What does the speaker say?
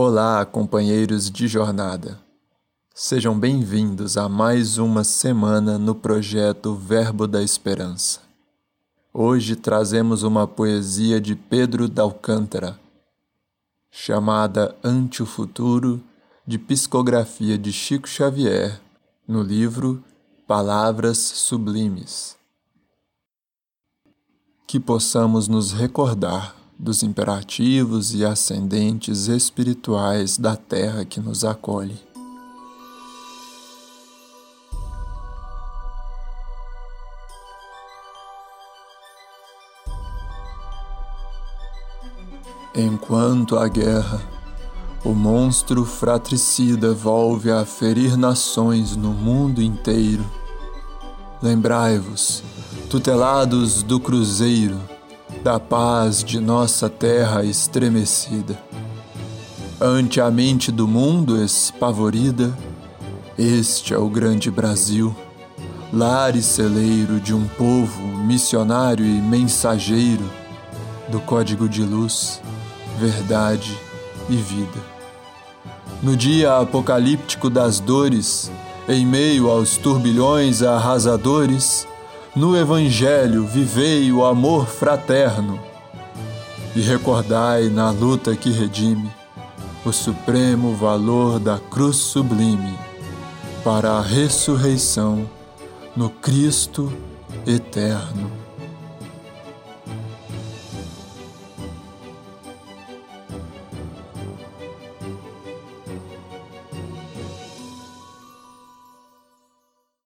Olá, companheiros de jornada. Sejam bem-vindos a mais uma semana no projeto Verbo da Esperança. Hoje trazemos uma poesia de Pedro d'Alcântara, chamada Ante o Futuro, de psicografia de Chico Xavier, no livro Palavras Sublimes. Que possamos nos recordar dos imperativos e ascendentes espirituais da terra que nos acolhe. Enquanto a guerra, o monstro fratricida volve a ferir nações no mundo inteiro, lembrai-vos, tutelados do cruzeiro, da paz de nossa terra estremecida. Ante a mente do mundo espavorida, este é o grande Brasil, lar e celeiro de um povo missionário e mensageiro do código de luz, verdade e vida. No dia apocalíptico das dores, em meio aos turbilhões arrasadores, no Evangelho vivei o amor fraterno e recordai na luta que redime o supremo valor da cruz sublime para a ressurreição no Cristo eterno.